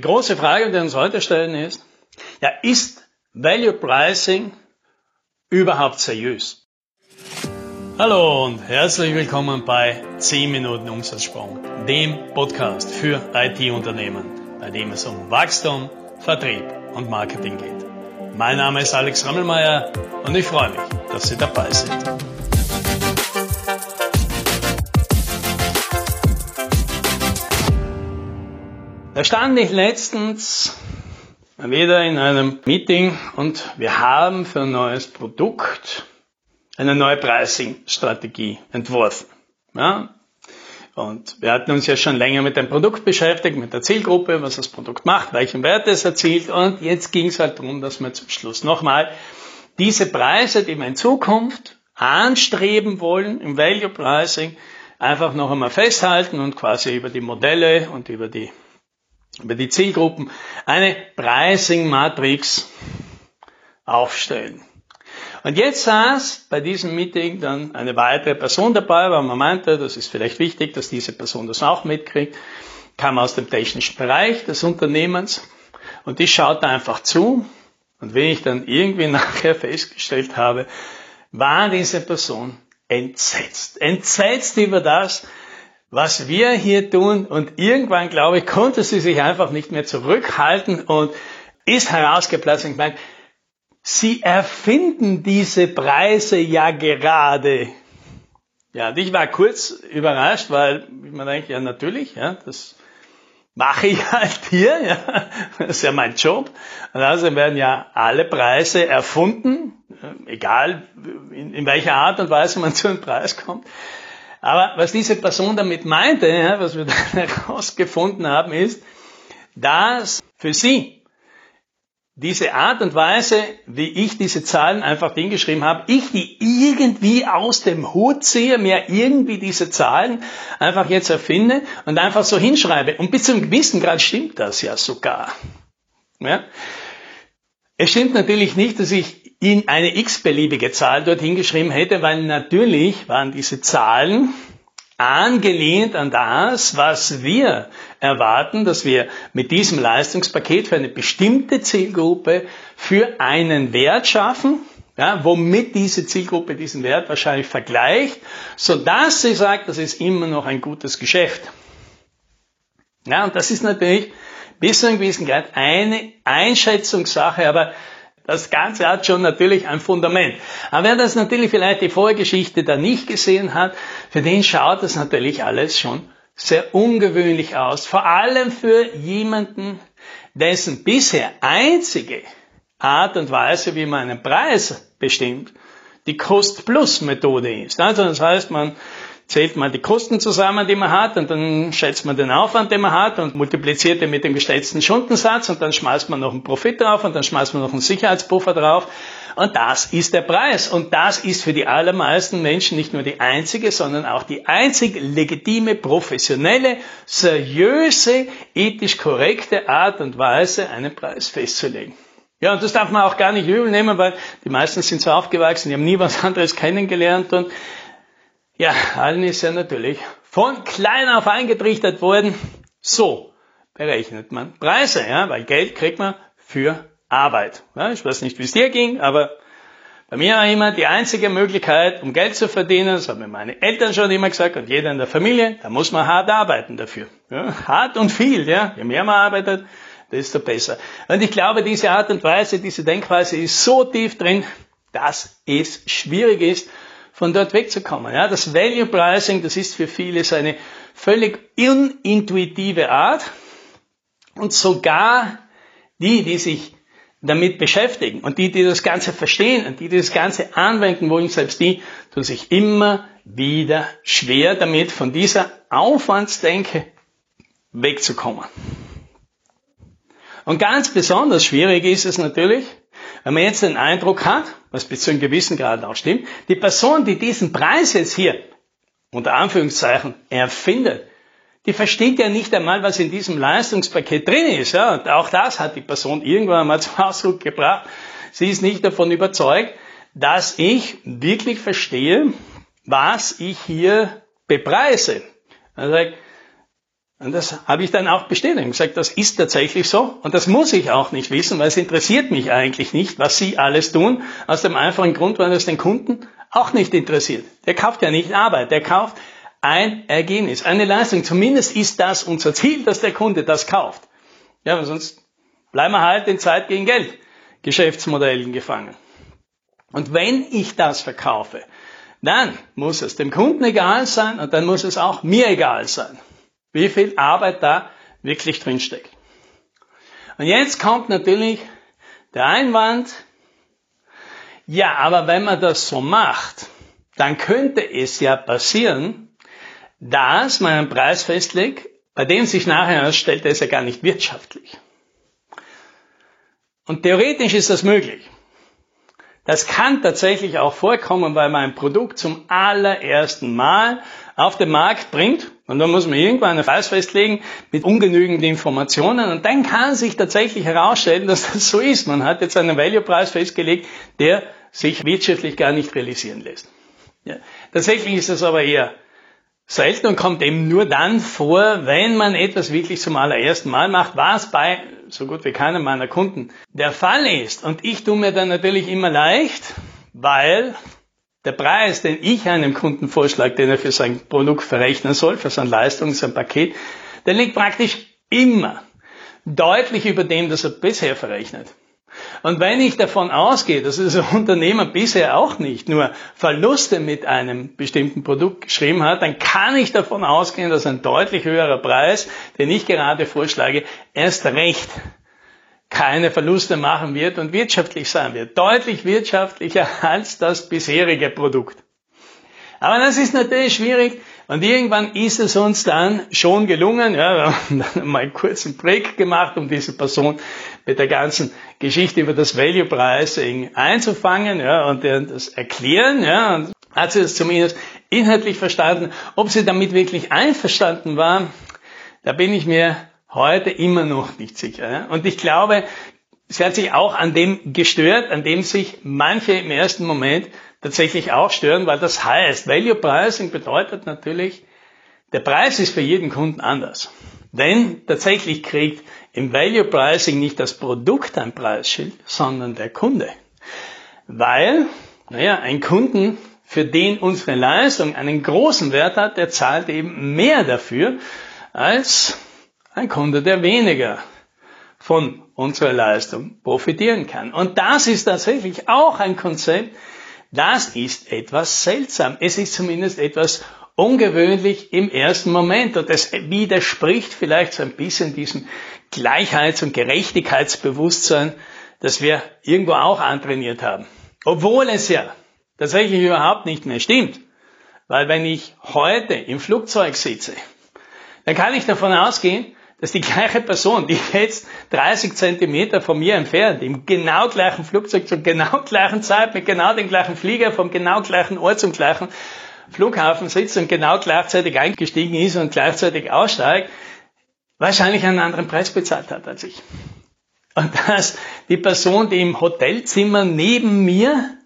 Die große Frage, die wir uns heute stellen, ist, ja, ist Value Pricing überhaupt seriös? Hallo und herzlich willkommen bei 10 Minuten Umsatzsprung, dem Podcast für IT-Unternehmen, bei dem es um Wachstum, Vertrieb und Marketing geht. Mein Name ist Alex Rammelmeier und ich freue mich, dass Sie dabei sind. Da stand ich letztens wieder in einem Meeting und wir haben für ein neues Produkt eine neue Pricing-Strategie entworfen. Ja? Und wir hatten uns ja schon länger mit dem Produkt beschäftigt, mit der Zielgruppe, was das Produkt macht, welchen Wert es erzielt. Und jetzt ging es halt darum, dass wir zum Schluss nochmal diese Preise, die wir in Zukunft anstreben wollen im Value Pricing, einfach noch einmal festhalten und quasi über die Modelle und über die über die Zielgruppen eine Pricing-Matrix aufstellen. Und jetzt saß bei diesem Meeting dann eine weitere Person dabei, weil man meinte, das ist vielleicht wichtig, dass diese Person das auch mitkriegt, kam aus dem technischen Bereich des Unternehmens und die schaute einfach zu und wie ich dann irgendwie nachher festgestellt habe, war diese Person entsetzt. Entsetzt über das, was wir hier tun und irgendwann, glaube ich, konnte sie sich einfach nicht mehr zurückhalten und ist herausgeplatzt und gemeint, sie erfinden diese Preise ja gerade. Ja, und ich war kurz überrascht, weil ich mir denke, ja natürlich, ja, das mache ich halt hier, ja, das ist ja mein Job. Und also werden ja alle Preise erfunden, egal in, in welcher Art und Weise man zu einem Preis kommt. Aber was diese Person damit meinte, ja, was wir dann herausgefunden haben, ist, dass für sie diese Art und Weise, wie ich diese Zahlen einfach hingeschrieben habe, ich die irgendwie aus dem Hut ziehe, mir irgendwie diese Zahlen einfach jetzt erfinde und einfach so hinschreibe. Und bis zum gewissen Grad stimmt das ja sogar. Ja? Es stimmt natürlich nicht, dass ich in eine x-beliebige Zahl dorthin geschrieben hätte, weil natürlich waren diese Zahlen angelehnt an das, was wir erwarten, dass wir mit diesem Leistungspaket für eine bestimmte Zielgruppe für einen Wert schaffen, ja, womit diese Zielgruppe diesen Wert wahrscheinlich vergleicht, so dass sie sagt, das ist immer noch ein gutes Geschäft. Ja, und das ist natürlich bis zu einem gewissen Grad eine Einschätzungssache, aber das Ganze hat schon natürlich ein Fundament. Aber wer das natürlich vielleicht die Vorgeschichte da nicht gesehen hat, für den schaut das natürlich alles schon sehr ungewöhnlich aus. Vor allem für jemanden, dessen bisher einzige Art und Weise, wie man einen Preis bestimmt, die Cost-Plus-Methode ist. Also das heißt, man zählt man die Kosten zusammen, die man hat, und dann schätzt man den Aufwand, den man hat, und multipliziert den mit dem geschätzten Stundensatz, und dann schmeißt man noch einen Profit drauf, und dann schmeißt man noch einen Sicherheitspuffer drauf. Und das ist der Preis. Und das ist für die allermeisten Menschen nicht nur die einzige, sondern auch die einzig legitime, professionelle, seriöse, ethisch korrekte Art und Weise, einen Preis festzulegen. Ja, und das darf man auch gar nicht übel nehmen, weil die meisten sind so aufgewachsen, die haben nie was anderes kennengelernt und ja, allen ist ja natürlich von klein auf eingetrichtert worden. So berechnet man Preise, ja, weil Geld kriegt man für Arbeit. Ja, ich weiß nicht, wie es dir ging, aber bei mir war immer die einzige Möglichkeit, um Geld zu verdienen, das haben mir meine Eltern schon immer gesagt und jeder in der Familie, da muss man hart arbeiten dafür. Ja, hart und viel, ja. Je mehr man arbeitet, desto besser. Und ich glaube, diese Art und Weise, diese Denkweise ist so tief drin, dass es schwierig ist, von dort wegzukommen. Ja, das Value Pricing, das ist für viele so eine völlig unintuitive Art. Und sogar die, die sich damit beschäftigen und die, die das Ganze verstehen und die, die das Ganze anwenden wollen, selbst die tun sich immer wieder schwer damit, von dieser Aufwandsdenke wegzukommen. Und ganz besonders schwierig ist es natürlich, wenn man jetzt den Eindruck hat, was bis zu einem gewissen Grad auch stimmt, die Person, die diesen Preis jetzt hier unter Anführungszeichen erfindet, die versteht ja nicht einmal, was in diesem Leistungspaket drin ist. Ja? Und auch das hat die Person irgendwann einmal zum Ausdruck gebracht. Sie ist nicht davon überzeugt, dass ich wirklich verstehe, was ich hier bepreise. Also, Und das habe ich dann auch bestätigt und gesagt, das ist tatsächlich so. Und das muss ich auch nicht wissen, weil es interessiert mich eigentlich nicht, was Sie alles tun. Aus dem einfachen Grund, weil es den Kunden auch nicht interessiert. Der kauft ja nicht Arbeit, der kauft ein Ergebnis, eine Leistung. Zumindest ist das unser Ziel, dass der Kunde das kauft. Ja, sonst bleiben wir halt in Zeit gegen Geld Geschäftsmodellen gefangen. Und wenn ich das verkaufe, dann muss es dem Kunden egal sein und dann muss es auch mir egal sein wie viel Arbeit da wirklich drinsteckt. Und jetzt kommt natürlich der Einwand, ja, aber wenn man das so macht, dann könnte es ja passieren, dass man einen Preis festlegt, bei dem sich nachher herausstellt, der ist ja gar nicht wirtschaftlich. Und theoretisch ist das möglich. Das kann tatsächlich auch vorkommen, weil man ein Produkt zum allerersten Mal auf den Markt bringt und dann muss man irgendwann einen Preis festlegen mit ungenügenden Informationen und dann kann sich tatsächlich herausstellen, dass das so ist. Man hat jetzt einen Value-Preis festgelegt, der sich wirtschaftlich gar nicht realisieren lässt. Ja. Tatsächlich ist das aber eher selten und kommt eben nur dann vor, wenn man etwas wirklich zum allerersten Mal macht, was bei so gut wie keinem meiner Kunden der Fall ist. Und ich tue mir dann natürlich immer leicht, weil der Preis, den ich einem Kunden vorschlage, den er für sein Produkt verrechnen soll, für seine Leistung, sein Paket, der liegt praktisch immer deutlich über dem, das er bisher verrechnet. Und wenn ich davon ausgehe, dass das Unternehmer bisher auch nicht nur Verluste mit einem bestimmten Produkt geschrieben hat, dann kann ich davon ausgehen, dass ein deutlich höherer Preis, den ich gerade vorschlage, erst recht keine Verluste machen wird und wirtschaftlich sein wird. Deutlich wirtschaftlicher als das bisherige Produkt. Aber das ist natürlich schwierig und irgendwann ist es uns dann schon gelungen, ja, wir haben dann mal einen kurzen Break gemacht, um diese Person mit der ganzen Geschichte über das Value Pricing einzufangen ja, und das erklären. Ja, und hat sie das zumindest inhaltlich verstanden. Ob sie damit wirklich einverstanden war, da bin ich mir heute immer noch nicht sicher. Und ich glaube, sie hat sich auch an dem gestört, an dem sich manche im ersten Moment tatsächlich auch stören, weil das heißt, Value Pricing bedeutet natürlich, der Preis ist für jeden Kunden anders. Denn tatsächlich kriegt im Value Pricing nicht das Produkt ein Preisschild, sondern der Kunde. Weil, naja, ein Kunden, für den unsere Leistung einen großen Wert hat, der zahlt eben mehr dafür als ein Kunde, der weniger von unserer Leistung profitieren kann. Und das ist tatsächlich auch ein Konzept, das ist etwas seltsam. Es ist zumindest etwas ungewöhnlich im ersten Moment und es widerspricht vielleicht so ein bisschen diesem Gleichheits- und Gerechtigkeitsbewusstsein, das wir irgendwo auch antrainiert haben. Obwohl es ja tatsächlich überhaupt nicht mehr stimmt. Weil wenn ich heute im Flugzeug sitze, dann kann ich davon ausgehen, dass die gleiche Person, die jetzt 30 Zentimeter von mir entfernt, im genau gleichen Flugzeug zur genau gleichen Zeit, mit genau dem gleichen Flieger, vom genau gleichen Ort zum gleichen Flughafen sitzt und genau gleichzeitig eingestiegen ist und gleichzeitig aussteigt, wahrscheinlich einen anderen Preis bezahlt hat als ich. Und dass die Person, die im Hotelzimmer neben mir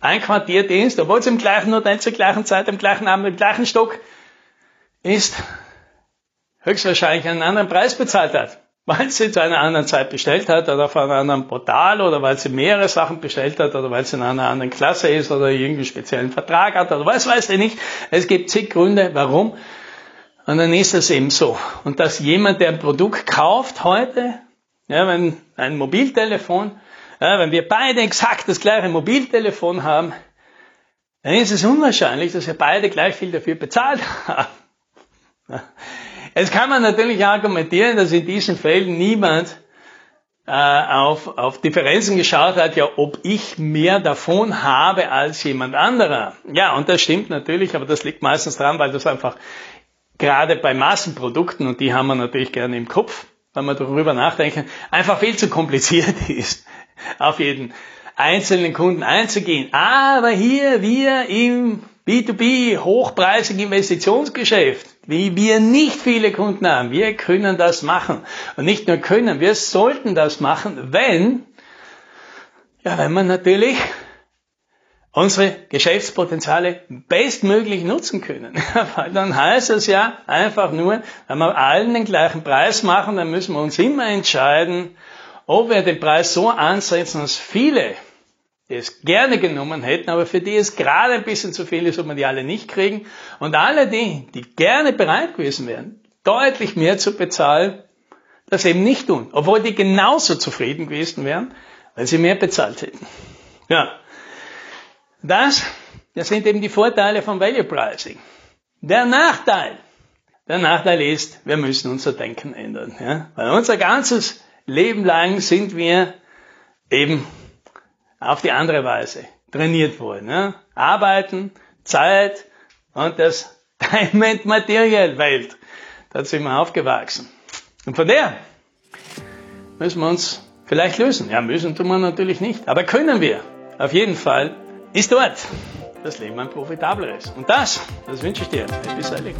einquartiert ist, obwohl sie im gleichen Hotel zur gleichen Zeit, im gleichen Abend, im gleichen Stock ist, höchstwahrscheinlich einen anderen Preis bezahlt hat. Weil sie zu einer anderen Zeit bestellt hat oder auf einem anderen Portal oder weil sie mehrere Sachen bestellt hat oder weil sie in einer anderen Klasse ist oder irgendwie speziellen Vertrag hat oder was weiß ich nicht. Es gibt zig Gründe, warum. Und dann ist es eben so. Und dass jemand, der ein Produkt kauft heute, ja, wenn ein Mobiltelefon, ja, wenn wir beide exakt das gleiche Mobiltelefon haben, dann ist es unwahrscheinlich, dass wir beide gleich viel dafür bezahlt haben. Jetzt kann man natürlich argumentieren, dass in diesen Fällen niemand äh, auf, auf Differenzen geschaut hat, ja, ob ich mehr davon habe als jemand anderer. Ja, und das stimmt natürlich, aber das liegt meistens daran, weil das einfach gerade bei Massenprodukten, und die haben wir natürlich gerne im Kopf, wenn wir darüber nachdenken, einfach viel zu kompliziert ist, auf jeden einzelnen Kunden einzugehen. Aber hier wir im B2B, hochpreisig Investitionsgeschäft, wie wir nicht viele Kunden haben. Wir können das machen. Und nicht nur können, wir sollten das machen, wenn, ja, wenn man natürlich unsere Geschäftspotenziale bestmöglich nutzen können. Weil dann heißt es ja einfach nur, wenn wir allen den gleichen Preis machen, dann müssen wir uns immer entscheiden, ob wir den Preis so ansetzen, dass viele die es gerne genommen hätten, aber für die es gerade ein bisschen zu viel ist, ob wir die alle nicht kriegen. Und alle die, die gerne bereit gewesen wären, deutlich mehr zu bezahlen, das eben nicht tun, obwohl die genauso zufrieden gewesen wären, weil sie mehr bezahlt hätten. Ja, das, das sind eben die Vorteile von Value Pricing. Der Nachteil, der Nachteil ist, wir müssen unser Denken ändern. Ja? Weil unser ganzes Leben lang sind wir eben auf die andere Weise trainiert worden. Ja? Arbeiten, Zeit und das Diamond Material Welt. Da sind wir aufgewachsen. Und von der müssen wir uns vielleicht lösen. Ja, müssen tun wir natürlich nicht. Aber können wir. Auf jeden Fall ist dort das Leben ein profitableres. Und das, das wünsche ich dir. Happy Sailing.